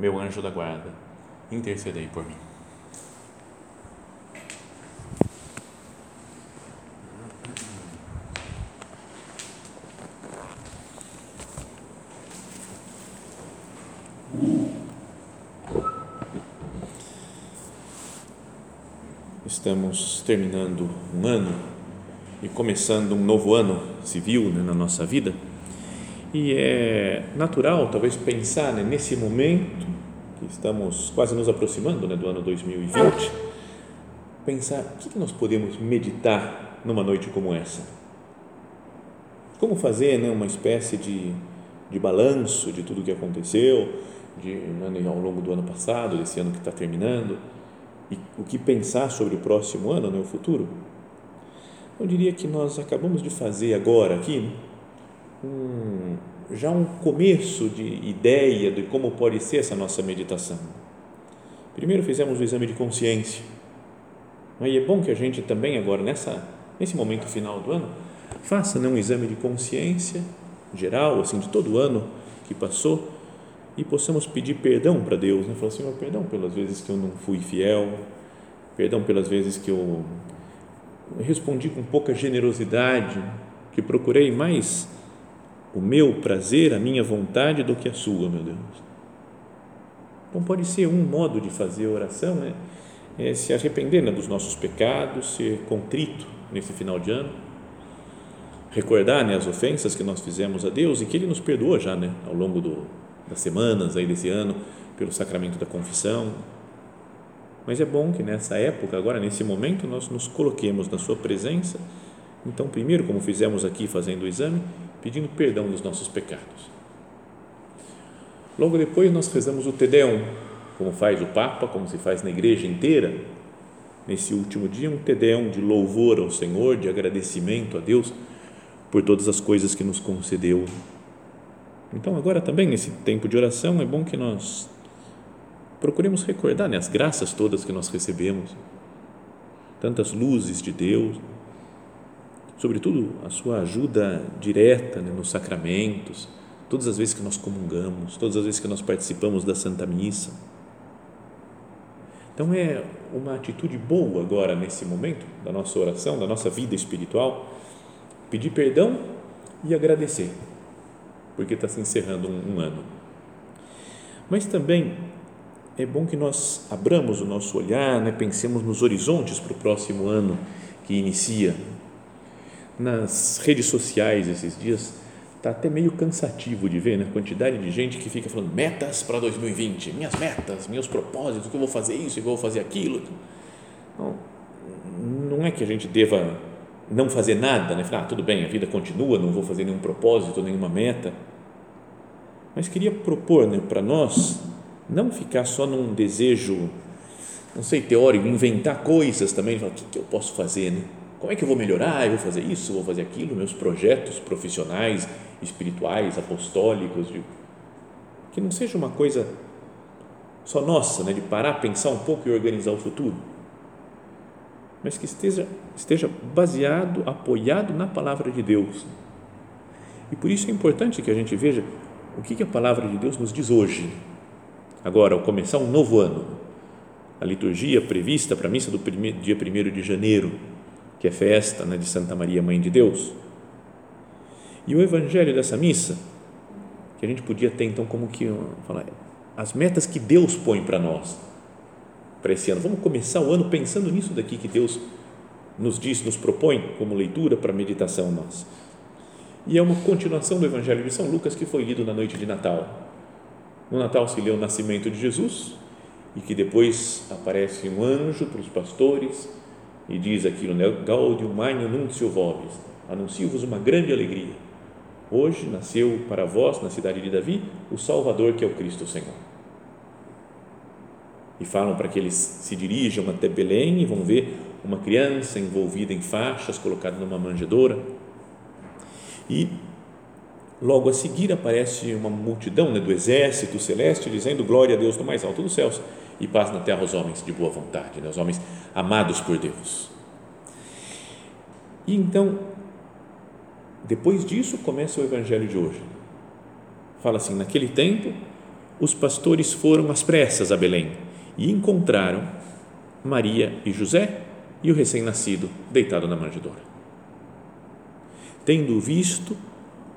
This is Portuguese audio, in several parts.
meu anjo da guarda, intercedei por mim. Estamos terminando um ano e começando um novo ano civil né, na nossa vida e é natural, talvez, pensar né, nesse momento que estamos quase nos aproximando né, do ano 2020, pensar o que nós podemos meditar numa noite como essa. Como fazer né, uma espécie de, de balanço de tudo o que aconteceu de, né, ao longo do ano passado, desse ano que está terminando, e o que pensar sobre o próximo ano, né, o futuro. Eu diria que nós acabamos de fazer agora aqui um, já um começo de ideia de como pode ser essa nossa meditação. Primeiro fizemos o exame de consciência. E é bom que a gente também agora, nessa, nesse momento final do ano, faça né, um exame de consciência geral, assim, de todo o ano que passou e possamos pedir perdão para Deus, né? Falar, Senhor, perdão pelas vezes que eu não fui fiel, perdão pelas vezes que eu respondi com pouca generosidade, que procurei mais o meu prazer, a minha vontade do que a sua, meu Deus. Então pode ser um modo de fazer oração, né? É se arrepender né, dos nossos pecados, ser contrito nesse final de ano, recordar né, as ofensas que nós fizemos a Deus e que Ele nos perdoou já, né, ao longo do, das semanas aí desse ano pelo sacramento da confissão. Mas é bom que nessa época, agora nesse momento, nós nos coloquemos na Sua presença. Então, primeiro, como fizemos aqui fazendo o exame, pedindo perdão dos nossos pecados. Logo depois nós rezamos o Te como faz o Papa, como se faz na igreja inteira, nesse último dia, um Te de louvor ao Senhor, de agradecimento a Deus por todas as coisas que nos concedeu. Então, agora também, nesse tempo de oração, é bom que nós procuremos recordar né, as graças todas que nós recebemos, tantas luzes de Deus, sobretudo a sua ajuda direta né, nos sacramentos, todas as vezes que nós comungamos, todas as vezes que nós participamos da Santa Missa. Então é uma atitude boa agora nesse momento da nossa oração, da nossa vida espiritual, pedir perdão e agradecer, porque está se encerrando um, um ano. Mas também é bom que nós abramos o nosso olhar, né, pensemos nos horizontes para o próximo ano que inicia nas redes sociais esses dias está até meio cansativo de ver né? a quantidade de gente que fica falando metas para 2020, minhas metas, meus propósitos, que eu vou fazer isso, eu vou fazer aquilo. Não, não é que a gente deva não fazer nada, né? Falar, ah, tudo bem, a vida continua, não vou fazer nenhum propósito, nenhuma meta. Mas queria propor né, para nós não ficar só num desejo, não sei, teórico, inventar coisas também, falar, o que, que eu posso fazer, né? Como é que eu vou melhorar? Eu vou fazer isso, vou fazer aquilo, meus projetos profissionais, espirituais, apostólicos, de, que não seja uma coisa só nossa, né, de parar, pensar um pouco e organizar o futuro, mas que esteja, esteja baseado, apoiado na palavra de Deus. E por isso é importante que a gente veja o que, que a palavra de Deus nos diz hoje. Agora, ao começar um novo ano, a liturgia prevista para a missa do primeiro, dia 1 de janeiro, que é festa né, de Santa Maria, Mãe de Deus. E o evangelho dessa missa, que a gente podia ter então como que falar, as metas que Deus põe para nós, para esse ano. Vamos começar o ano pensando nisso daqui que Deus nos diz, nos propõe como leitura para meditação nossa. E é uma continuação do Evangelho de São Lucas que foi lido na noite de Natal. No Natal se lê o nascimento de Jesus e que depois aparece um anjo para os pastores e diz aquilo, né? Gaudium Magnum Nuncio Vobis, anuncio-vos uma grande alegria. Hoje nasceu para vós, na cidade de Davi, o Salvador que é o Cristo Senhor. e falam para que eles se dirijam até Belém e vão ver uma criança envolvida em faixas, colocada numa manjedoura. E logo a seguir aparece uma multidão né, do exército celeste dizendo glória a Deus no mais alto dos céus e paz na terra aos homens de boa vontade, né, os homens amados por Deus. E então, depois disso, começa o evangelho de hoje. Fala assim: naquele tempo, os pastores foram às pressas a Belém e encontraram Maria e José e o recém-nascido deitado na manjedoura. Tendo visto,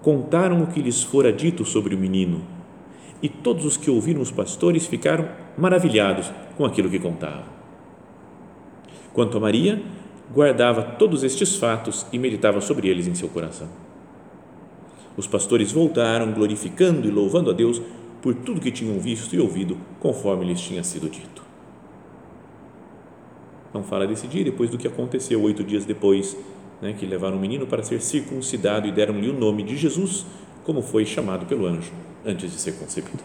contaram o que lhes fora dito sobre o menino, e todos os que ouviram os pastores ficaram maravilhados com aquilo que contavam. Quanto a Maria, guardava todos estes fatos e meditava sobre eles em seu coração. Os pastores voltaram, glorificando e louvando a Deus por tudo que tinham visto e ouvido, conforme lhes tinha sido dito. Não fala desse dia, depois do que aconteceu oito dias depois, né, que levaram o menino para ser circuncidado e deram-lhe o nome de Jesus, como foi chamado pelo anjo antes de ser concebido.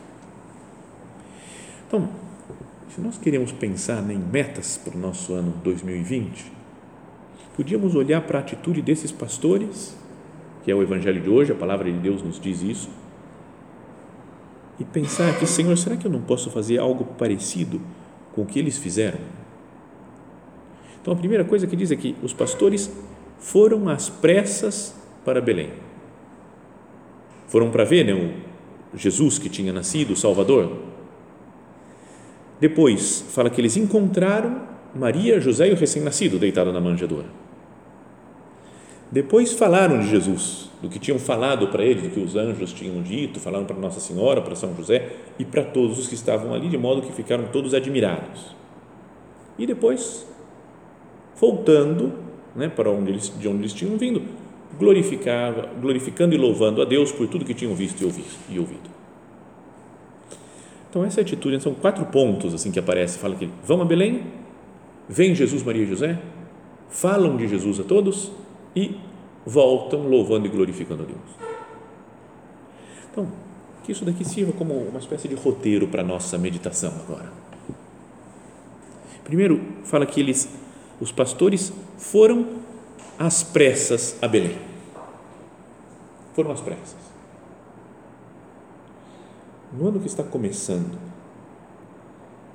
Então, se nós queremos pensar em metas para o nosso ano 2020, podíamos olhar para a atitude desses pastores, que é o evangelho de hoje, a palavra de Deus nos diz isso, e pensar que, Senhor, será que eu não posso fazer algo parecido com o que eles fizeram? Então, a primeira coisa que diz é que os pastores foram às pressas para Belém. Foram para ver né, o Jesus que tinha nascido, o Salvador. Depois, fala que eles encontraram Maria, José e o recém-nascido deitado na manjedoura. Depois falaram de Jesus, do que tinham falado para ele, do que os anjos tinham dito, falaram para Nossa Senhora, para São José e para todos os que estavam ali, de modo que ficaram todos admirados. E depois, voltando né, para onde eles, de onde eles tinham vindo, glorificava, glorificando e louvando a Deus por tudo que tinham visto e ouvido. Então essa atitude são quatro pontos assim que aparece, fala que vão a Belém, vem Jesus, Maria e José, falam de Jesus a todos e voltam louvando e glorificando a Deus. Então, que isso daqui sirva como uma espécie de roteiro para a nossa meditação agora. Primeiro, fala que eles, os pastores, foram às pressas a Belém. Foram às pressas. No ano que está começando,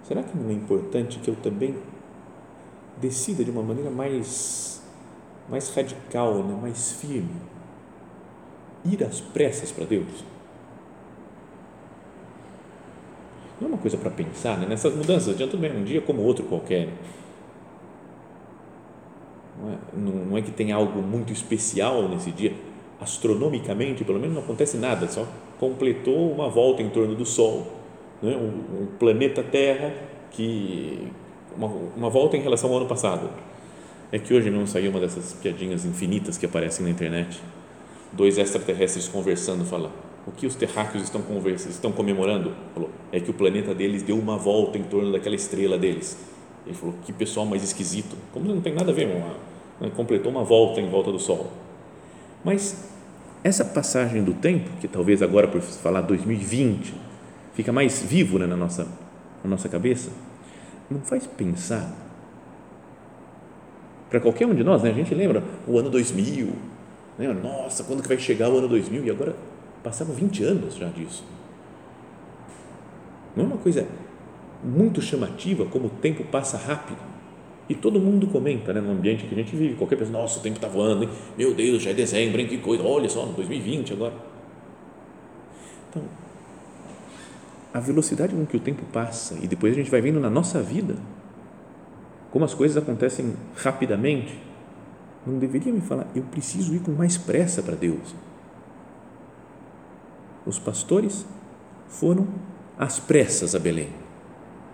será que não é importante que eu também decida de uma maneira mais mais radical, né? mais firme. Ir às pressas para Deus. Não é uma coisa para pensar, né? nessas mudanças, adianta bem, um dia como outro qualquer. Não é, não, não é que tem algo muito especial nesse dia, astronomicamente, pelo menos não acontece nada, só completou uma volta em torno do Sol, né? um, um planeta Terra que uma, uma volta em relação ao ano passado é que hoje não saiu uma dessas piadinhas infinitas que aparecem na internet. Dois extraterrestres conversando, fala o que os terráqueos estão conversando, estão comemorando? Falou, é que o planeta deles deu uma volta em torno daquela estrela deles. Ele falou, que pessoal mais esquisito. Como não tem nada a ver, uma, né, completou uma volta em volta do Sol. Mas essa passagem do tempo, que talvez agora por falar 2020 fica mais vivo né, na nossa na nossa cabeça, não faz pensar para qualquer um de nós, né? a gente lembra o ano 2000, né? nossa, quando que vai chegar o ano 2000? E agora passaram 20 anos já disso. Não é uma coisa muito chamativa como o tempo passa rápido? E todo mundo comenta né, no ambiente que a gente vive, qualquer pessoa, nossa, o tempo está voando, hein? meu Deus, já é dezembro, hein? que coisa, olha só, 2020 agora. Então, a velocidade com que o tempo passa e depois a gente vai vendo na nossa vida como as coisas acontecem rapidamente, não deveria me falar, eu preciso ir com mais pressa para Deus. Os pastores foram às pressas a Belém.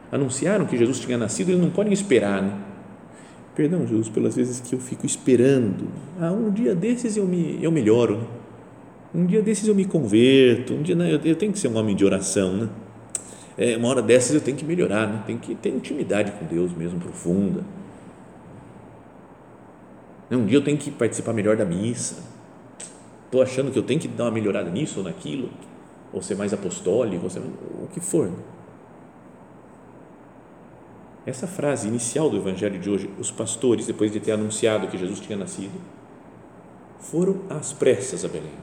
Anunciaram que Jesus tinha nascido, eles não podem esperar, né? Perdão, Jesus, pelas vezes que eu fico esperando. Ah, um dia desses eu me eu melhoro, né? Um dia desses eu me converto, um dia né, eu, eu tenho que ser um homem de oração, né? é, uma hora dessas eu tenho que melhorar, né? tem que ter intimidade com Deus mesmo, profunda. Um dia eu tenho que participar melhor da missa. Estou achando que eu tenho que dar uma melhorada nisso ou naquilo, ou ser mais apostólico, ou ser, o que for. Essa frase inicial do Evangelho de hoje, os pastores, depois de ter anunciado que Jesus tinha nascido, foram às pressas a Belém.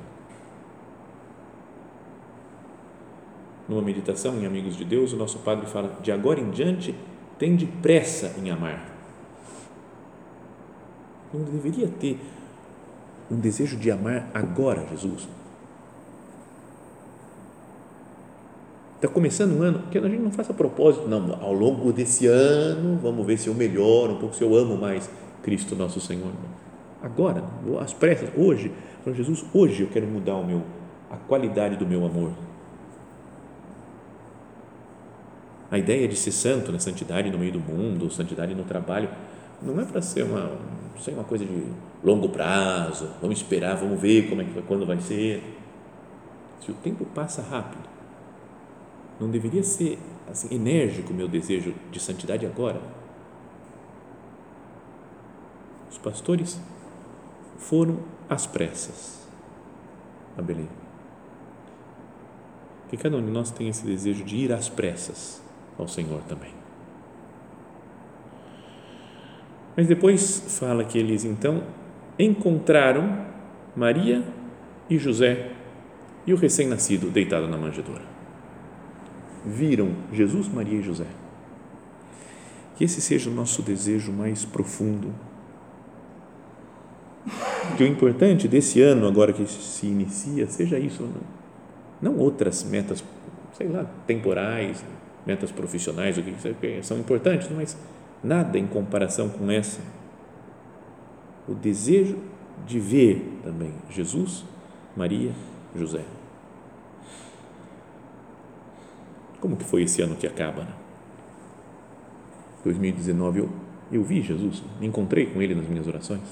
Numa meditação em Amigos de Deus, o nosso Padre fala: de agora em diante, tem de pressa em amar. Não deveria ter um desejo de amar agora Jesus. Está começando um ano, que a gente não faça propósito, não, ao longo desse ano, vamos ver se eu melhoro um pouco, se eu amo mais Cristo nosso Senhor. Agora, às pressas, hoje, para Jesus, hoje eu quero mudar o meu, a qualidade do meu amor. A ideia de ser santo, né, santidade no meio do mundo, santidade no trabalho, não é para ser uma, ser uma coisa de longo prazo, vamos esperar, vamos ver como é que, quando vai ser. Se o tempo passa rápido, não deveria ser assim, enérgico o meu desejo de santidade agora? Os pastores foram às pressas a Belém. Que cada um de nós tem esse desejo de ir às pressas ao Senhor também. Mas depois fala que eles então encontraram Maria e José e o recém-nascido deitado na manjedoura viram Jesus, Maria e José. Que esse seja o nosso desejo mais profundo. Que o importante desse ano, agora que se inicia, seja isso, não outras metas, sei lá, temporais, metas profissionais, o que são importantes, mas nada em comparação com essa. O desejo de ver também Jesus, Maria, José. Como que foi esse ano que acaba? Né? 2019 eu, eu vi Jesus, me encontrei com Ele nas minhas orações.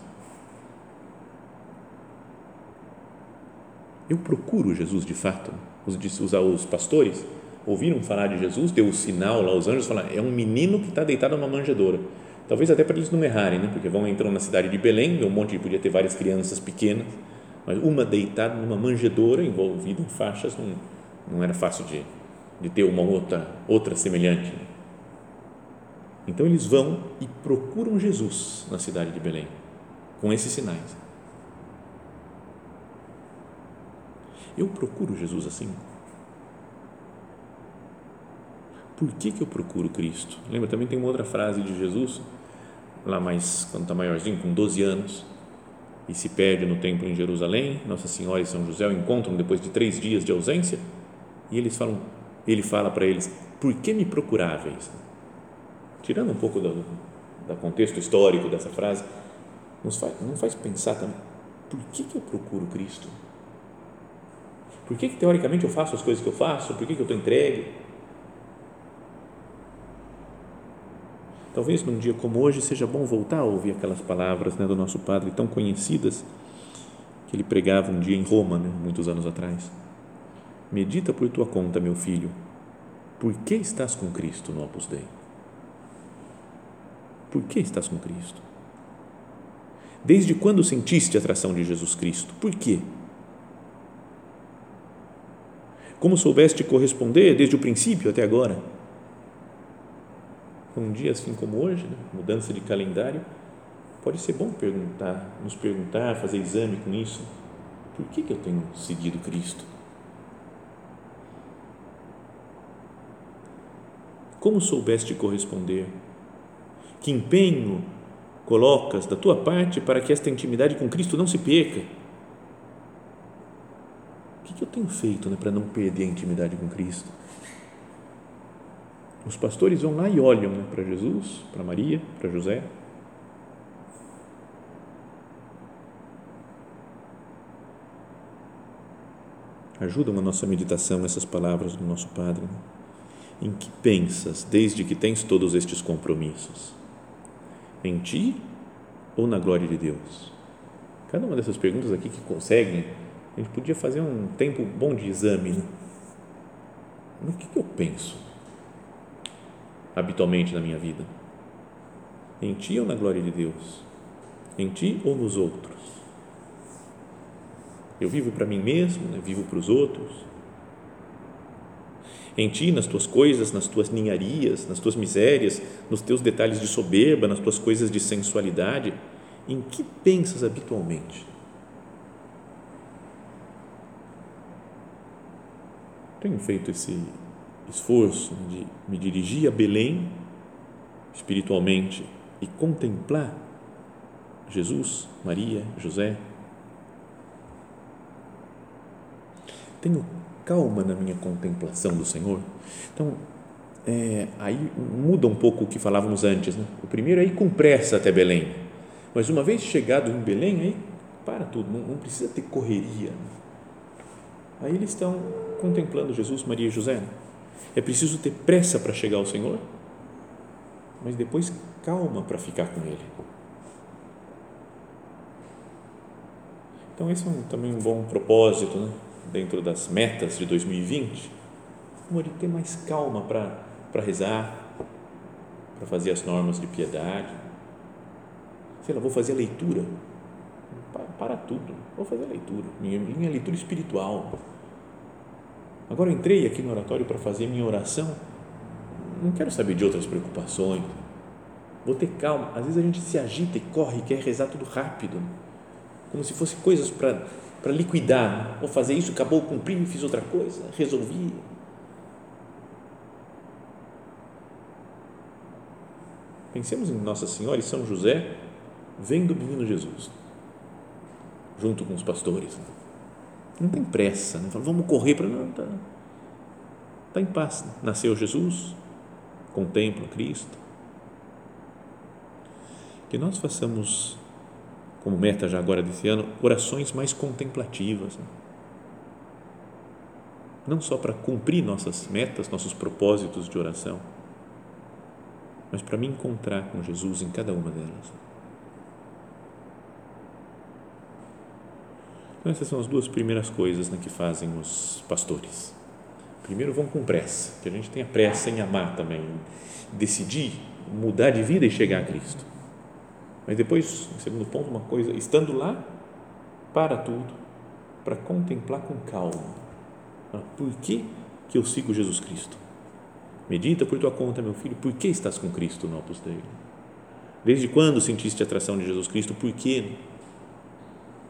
Eu procuro Jesus de fato. Os, os, os pastores ouviram falar de Jesus, deu o sinal lá, os anjos falaram, é um menino que está deitado numa manjedoura. Talvez até para eles não errarem, né? porque vão entrando na cidade de Belém, um monte, podia ter várias crianças pequenas, mas uma deitada numa manjedoura, envolvida em faixas, não, não era fácil de, de ter uma outra, outra semelhante. Então eles vão e procuram Jesus na cidade de Belém, com esses sinais. Eu procuro Jesus assim. Por que, que eu procuro Cristo? Lembra, também tem uma outra frase de Jesus, lá mais, quando está maiorzinho, com 12 anos, e se perde no templo em Jerusalém, Nossa Senhora e São José o encontram depois de três dias de ausência, e eles falam, ele fala para eles: Por que me procuráveis? Tirando um pouco do, do contexto histórico dessa frase, nos faz, faz pensar também: por que, que eu procuro Cristo? Por que, que teoricamente eu faço as coisas que eu faço? Por que, que eu estou entregue? Talvez num dia como hoje seja bom voltar a ouvir aquelas palavras né, do nosso padre tão conhecidas que ele pregava um dia em Roma, né, muitos anos atrás Medita por tua conta, meu filho. Por que estás com Cristo no Opus Dei? Por que estás com Cristo? Desde quando sentiste a atração de Jesus Cristo? Por quê? Como soubeste corresponder desde o princípio até agora? Um dia assim como hoje, né? mudança de calendário, pode ser bom perguntar, nos perguntar, fazer exame com isso. Por que, que eu tenho seguido Cristo? Como soubeste corresponder? Que empenho colocas da tua parte para que esta intimidade com Cristo não se perca? O que eu tenho feito né, para não perder a intimidade com Cristo? Os pastores vão lá e olham né, para Jesus, para Maria, para José. Ajudam a nossa meditação essas palavras do nosso Padre. Né? Em que pensas desde que tens todos estes compromissos? Em ti ou na glória de Deus? Cada uma dessas perguntas aqui que conseguem, a gente podia fazer um tempo bom de exame. Né? No que, que eu penso habitualmente na minha vida? Em ti ou na glória de Deus? Em ti ou nos outros? Eu vivo para mim mesmo, né? vivo para os outros? Em ti, nas tuas coisas, nas tuas ninharias, nas tuas misérias, nos teus detalhes de soberba, nas tuas coisas de sensualidade, em que pensas habitualmente? Tenho feito esse esforço de me dirigir a Belém espiritualmente e contemplar Jesus, Maria, José. Tenho calma na minha contemplação do Senhor. Então, é, aí muda um pouco o que falávamos antes. Né? O primeiro é ir com pressa até Belém. Mas uma vez chegado em Belém, aí para tudo, não, não precisa ter correria. Aí eles estão contemplando Jesus, Maria e José. É preciso ter pressa para chegar ao Senhor, mas depois calma para ficar com Ele. Então, esse é um, também um bom propósito né? Dentro das metas de 2020. Como ter mais calma para rezar, para fazer as normas de piedade. Sei lá, vou fazer a leitura. Para, para tudo, vou fazer a leitura, minha, minha leitura espiritual Agora entrei aqui no oratório para fazer minha oração. Não quero saber de outras preocupações. Vou ter calma. Às vezes a gente se agita e corre quer rezar tudo rápido, como se fossem coisas para para liquidar. Vou fazer isso, acabou, cumpri, fiz outra coisa, resolvi. Pensemos em Nossa Senhora e São José vendo o menino Jesus, junto com os pastores. Não tem pressa, não fala, vamos correr para. Não, está tá em paz. Nasceu Jesus, contempla Cristo. Que nós façamos, como meta já agora desse ano, orações mais contemplativas. Né? Não só para cumprir nossas metas, nossos propósitos de oração, mas para me encontrar com Jesus em cada uma delas. Então, essas são as duas primeiras coisas né, que fazem os pastores. Primeiro, vão com pressa, que a gente tenha pressa em amar também, decidir mudar de vida e chegar a Cristo. Mas depois, em segundo ponto, uma coisa, estando lá, para tudo, para contemplar com calma. Ah, por que, que eu sigo Jesus Cristo? Medita por tua conta, meu filho, por que estás com Cristo no Opus Dei? Desde quando sentiste a atração de Jesus Cristo? Por quê?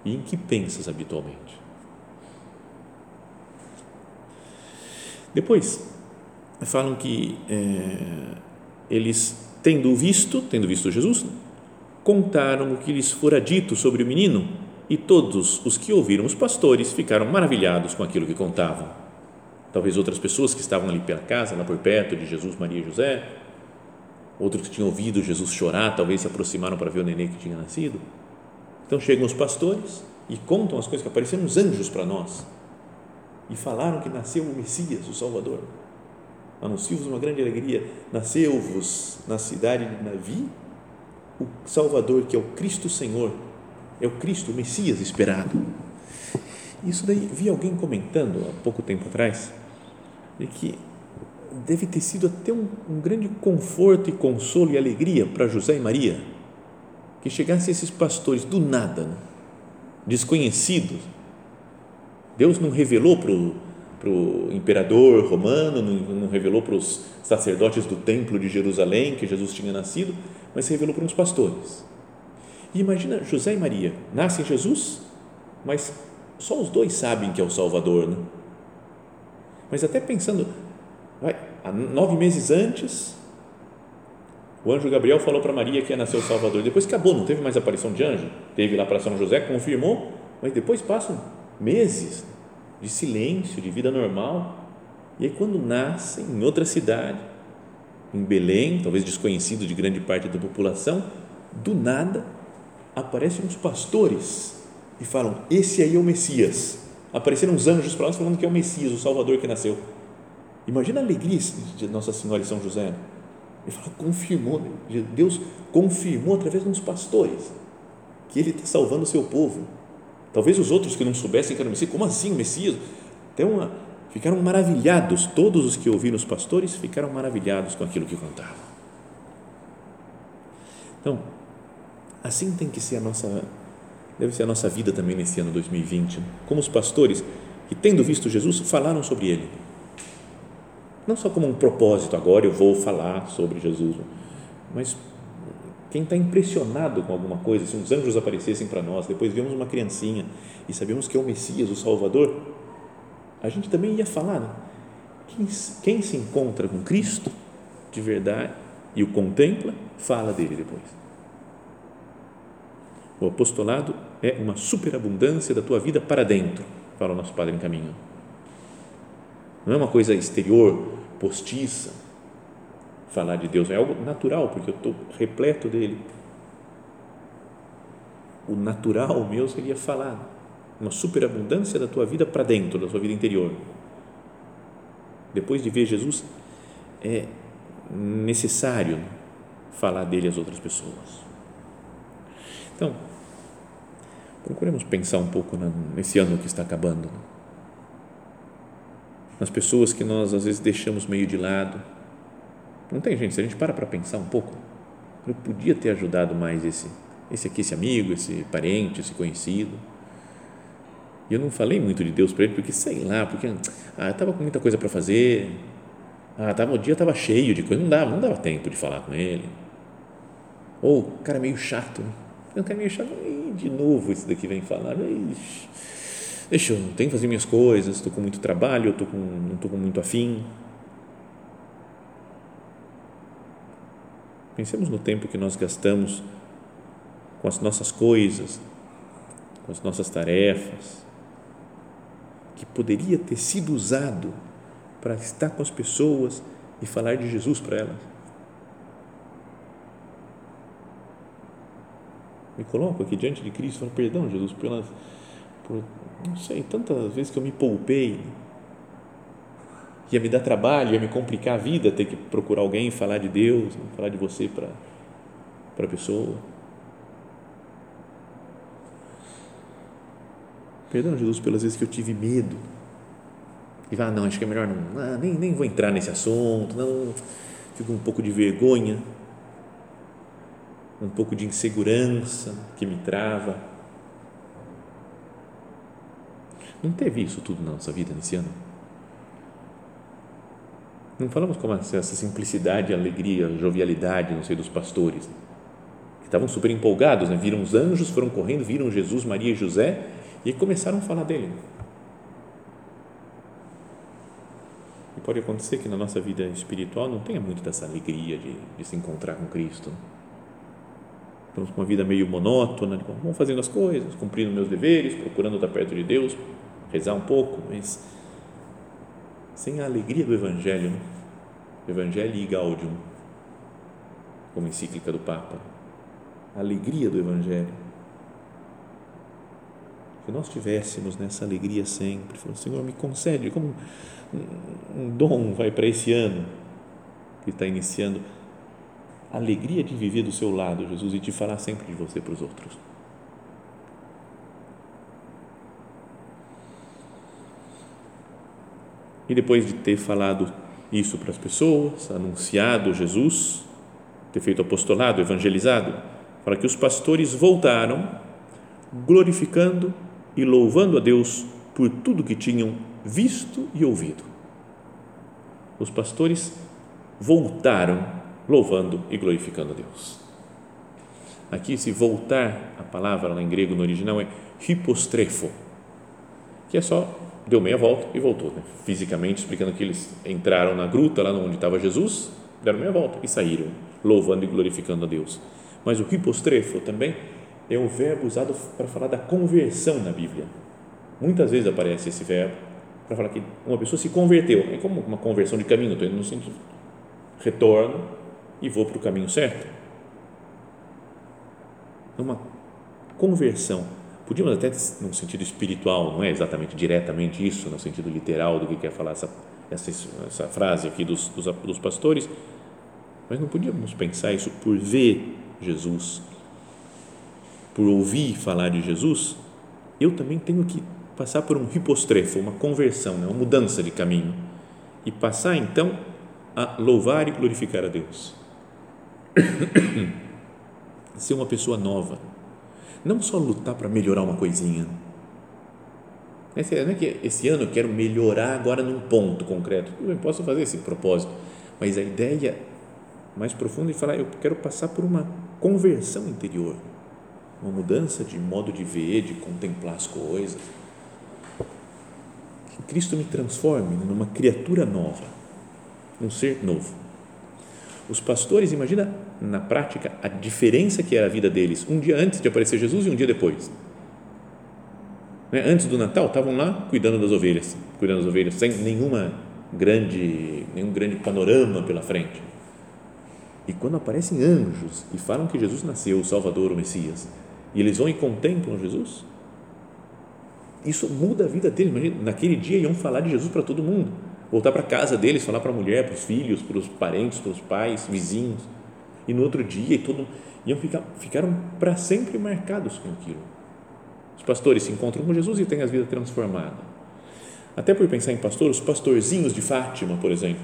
e em que pensas habitualmente. Depois, falam que é, eles, tendo visto, tendo visto Jesus, contaram o que lhes fora dito sobre o menino e todos os que ouviram os pastores ficaram maravilhados com aquilo que contavam. Talvez outras pessoas que estavam ali pela casa, lá por perto de Jesus, Maria e José, outros que tinham ouvido Jesus chorar, talvez se aproximaram para ver o neném que tinha nascido então chegam os pastores e contam as coisas que apareceram os anjos para nós e falaram que nasceu o Messias, o Salvador. Anuncio-vos uma grande alegria: nasceu-vos na cidade de Navi o Salvador, que é o Cristo Senhor, é o Cristo, o Messias esperado. Isso daí, vi alguém comentando há pouco tempo atrás, de que deve ter sido até um, um grande conforto e consolo e alegria para José e Maria que chegassem esses pastores do nada, né? desconhecidos. Deus não revelou para o imperador romano, não, não revelou para os sacerdotes do templo de Jerusalém que Jesus tinha nascido, mas revelou para uns pastores. E imagina José e Maria, nascem Jesus, mas só os dois sabem que é o Salvador, né? Mas até pensando, vai, nove meses antes, o anjo Gabriel falou para Maria que ia nascer o Salvador. Depois acabou, não teve mais aparição de anjo. Teve lá para São José, confirmou, mas depois passam meses de silêncio, de vida normal. E aí, quando nasce em outra cidade, em Belém, talvez desconhecido de grande parte da população, do nada aparecem uns pastores e falam: Esse aí é o Messias. Apareceram uns anjos para nós falando que é o Messias, o Salvador que nasceu. Imagina a alegria de Nossa Senhora e São José ele fala, confirmou, Deus confirmou através de uns pastores que Ele está salvando o seu povo. Talvez os outros que não soubessem que era o Messias, como assim o Messias? Até uma, ficaram maravilhados, todos os que ouviram os pastores ficaram maravilhados com aquilo que contavam. Então, assim tem que ser a nossa, deve ser a nossa vida também nesse ano 2020, como os pastores que, tendo visto Jesus, falaram sobre Ele. Não só como um propósito, agora eu vou falar sobre Jesus, mas quem está impressionado com alguma coisa, se uns anjos aparecessem para nós, depois vemos uma criancinha e sabemos que é o Messias, o Salvador, a gente também ia falar, né? quem, quem se encontra com Cristo de verdade e o contempla, fala dele depois. O apostolado é uma superabundância da tua vida para dentro, fala o nosso Padre em caminho. Não é uma coisa exterior, postiça. Falar de Deus é algo natural, porque eu estou repleto dele. O natural meu seria falar, uma superabundância da tua vida para dentro, da tua vida interior. Depois de ver Jesus, é necessário falar dele às outras pessoas. Então, procuremos pensar um pouco nesse ano que está acabando. Nas pessoas que nós às vezes deixamos meio de lado. Não tem gente, se a gente para para pensar um pouco, eu podia ter ajudado mais esse, esse aqui, esse amigo, esse parente, esse conhecido. E eu não falei muito de Deus para ele, porque sei lá, porque ah, eu estava com muita coisa para fazer, ah, tava, o dia estava cheio de coisa, não dava, não dava tempo de falar com ele. Ou, cara, meio chato, né? Eu cara meio chato, e de novo esse daqui vem falar, deixa eu, tenho que fazer minhas coisas, estou com muito trabalho, eu com, não estou com muito afim. Pensemos no tempo que nós gastamos com as nossas coisas, com as nossas tarefas, que poderia ter sido usado para estar com as pessoas e falar de Jesus para elas. Me coloco aqui diante de Cristo falo, perdão, Jesus, pelas, por, não sei, tantas vezes que eu me poupei, ia me dar trabalho, ia me complicar a vida ter que procurar alguém falar de Deus, falar de você para a pessoa. Perdão, Jesus, pelas vezes que eu tive medo e vai, ah, não, acho que é melhor não, ah, nem, nem vou entrar nesse assunto, não, fico um pouco de vergonha, um pouco de insegurança que me trava. Não teve isso tudo na nossa vida nesse ano? Não falamos como essa simplicidade, alegria, jovialidade, não sei, dos pastores, que estavam super empolgados, né? viram os anjos, foram correndo, viram Jesus, Maria e José e começaram a falar dele. E pode acontecer que na nossa vida espiritual não tenha muito dessa alegria de, de se encontrar com Cristo. Estamos com uma vida meio monótona, tipo, vamos fazendo as coisas, cumprindo meus deveres, procurando estar perto de Deus, rezar um pouco, mas sem a alegria do Evangelho, né? Evangelho e Gaudium, como encíclica do Papa. A alegria do Evangelho. Que nós tivéssemos nessa alegria sempre. Falou, Senhor, me concede, como um dom vai para esse ano que está iniciando, a alegria de viver do seu lado, Jesus, e de falar sempre de você para os outros. E depois de ter falado isso para as pessoas, anunciado Jesus, ter feito apostolado, evangelizado, para que os pastores voltaram glorificando e louvando a Deus por tudo que tinham visto e ouvido. Os pastores voltaram louvando e glorificando a Deus. Aqui, se voltar, a palavra lá em grego no original é hipostrefo, que é só deu meia volta e voltou, né? fisicamente explicando que eles entraram na gruta lá onde estava Jesus, deram meia volta e saíram, louvando e glorificando a Deus. Mas o hipostrefo também é um verbo usado para falar da conversão na Bíblia. Muitas vezes aparece esse verbo para falar que uma pessoa se converteu. É como uma conversão de caminho, estou indo no sentido. Retorno e vou para o caminho certo. É uma conversão. Podíamos até, no sentido espiritual, não é exatamente diretamente isso, no sentido literal do que quer falar essa, essa, essa frase aqui dos, dos, dos pastores, mas não podíamos pensar isso por ver Jesus, por ouvir falar de Jesus, eu também tenho que passar por um hipostrefo, uma conversão, né? uma mudança de caminho e passar então a louvar e glorificar a Deus. Ser uma pessoa nova, não só lutar para melhorar uma coisinha, Não é que esse ano eu quero melhorar agora num ponto concreto. Eu posso fazer esse propósito, mas a ideia mais profunda é falar: eu quero passar por uma conversão interior, uma mudança de modo de ver, de contemplar as coisas. Que Cristo me transforme numa criatura nova, um ser novo. Os pastores, imagina na prática a diferença que era a vida deles um dia antes de aparecer Jesus e um dia depois. Né? Antes do Natal, estavam lá cuidando das ovelhas, cuidando das ovelhas, sem nenhuma grande, nenhum grande panorama pela frente. E quando aparecem anjos e falam que Jesus nasceu, o Salvador, o Messias, e eles vão e contemplam Jesus, isso muda a vida deles. Imagina, naquele dia iam falar de Jesus para todo mundo, voltar para casa deles, falar para a mulher, para os filhos, para os parentes, para os pais, vizinhos. E no outro dia, e todo, iam ficar, ficaram para sempre marcados com aquilo. Os pastores se encontram com Jesus e têm as vidas transformadas. Até por pensar em pastor, os pastorzinhos de Fátima, por exemplo,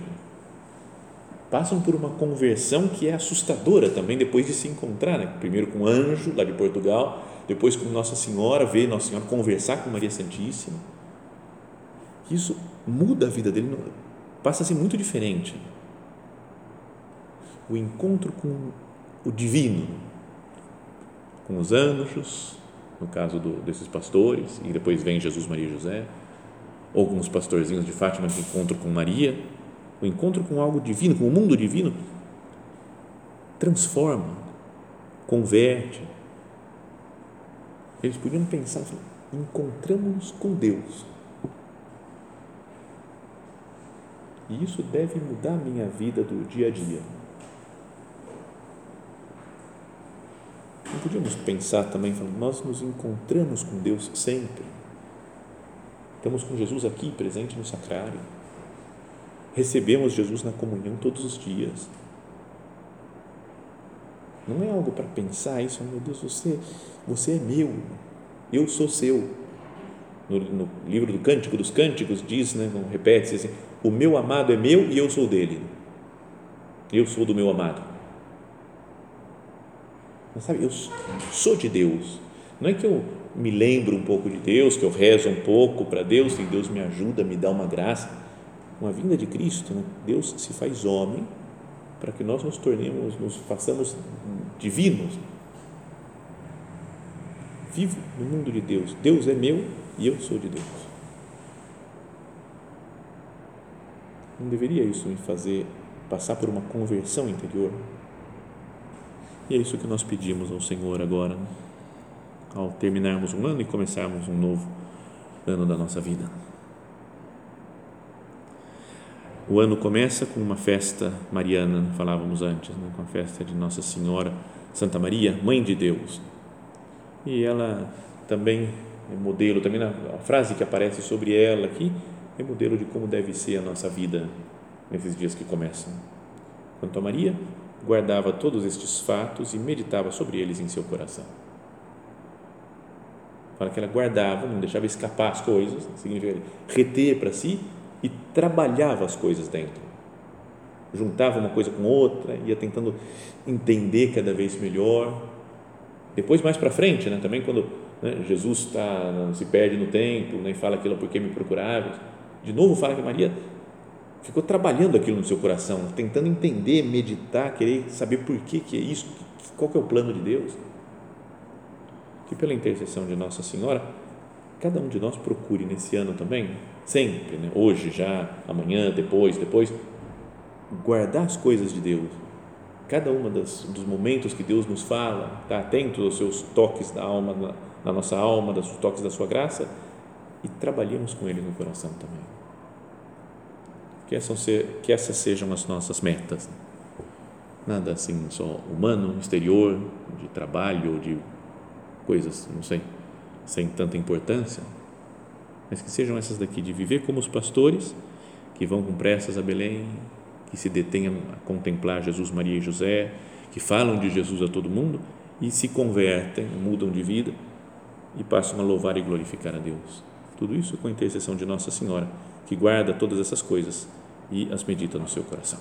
passam por uma conversão que é assustadora também depois de se encontrar, né? primeiro com o anjo lá de Portugal, depois com Nossa Senhora, ver Nossa Senhora conversar com Maria Santíssima. Isso muda a vida dele, passa a ser muito diferente. O encontro com o divino, com os anjos, no caso do, desses pastores, e depois vem Jesus, Maria e José, ou com os pastorzinhos de Fátima que encontram com Maria, o encontro com algo divino, com o mundo divino, transforma, converte. Eles podiam pensar, encontramos-nos com Deus. E isso deve mudar a minha vida do dia a dia. Não podíamos pensar também, nós nos encontramos com Deus sempre. Estamos com Jesus aqui presente no sacrário recebemos Jesus na comunhão todos os dias. Não é algo para pensar isso, meu Deus, você, você é meu, eu sou seu. No, no livro do Cântico dos Cânticos diz, né, repete-se assim, o meu amado é meu e eu sou dele. Eu sou do meu amado. Mas sabe, eu sou de Deus. Não é que eu me lembro um pouco de Deus, que eu rezo um pouco para Deus e Deus me ajuda, me dá uma graça com a vinda de Cristo, né, Deus se faz homem para que nós nos tornemos, nos façamos divinos. Vivo no mundo de Deus. Deus é meu e eu sou de Deus. Não deveria isso me fazer passar por uma conversão interior? E é isso que nós pedimos ao Senhor agora, né? ao terminarmos um ano e começarmos um novo ano da nossa vida. O ano começa com uma festa mariana, falávamos antes, né? com a festa de Nossa Senhora Santa Maria, Mãe de Deus. E ela também é modelo, também a frase que aparece sobre ela aqui é modelo de como deve ser a nossa vida nesses dias que começam. Quanto a Maria, guardava todos estes fatos e meditava sobre eles em seu coração. Fala que ela guardava, não deixava escapar as coisas, significa reter para si trabalhava as coisas dentro. Juntava uma coisa com outra, ia tentando entender cada vez melhor. Depois, mais para frente, né, também quando né, Jesus tá, se perde no templo né, e fala aquilo, porque me procurava, de novo fala que Maria ficou trabalhando aquilo no seu coração, tentando entender, meditar, querer saber por que, que é isso, qual que é o plano de Deus. Que pela intercessão de Nossa Senhora, cada um de nós procure nesse ano também sempre, né? hoje já, amanhã, depois, depois, guardar as coisas de Deus. Cada uma das, dos momentos que Deus nos fala, estar tá atento aos seus toques da alma, na, na nossa alma, dos toques da sua graça e trabalhemos com Ele no coração também. Que essas, que essas sejam as nossas metas. Nada assim só humano, exterior, de trabalho, de coisas, não sei, sem tanta importância mas que sejam essas daqui, de viver como os pastores que vão com pressas a Belém, que se detenham a contemplar Jesus, Maria e José, que falam de Jesus a todo mundo e se convertem, mudam de vida e passam a louvar e glorificar a Deus. Tudo isso com a intercessão de Nossa Senhora, que guarda todas essas coisas e as medita no seu coração.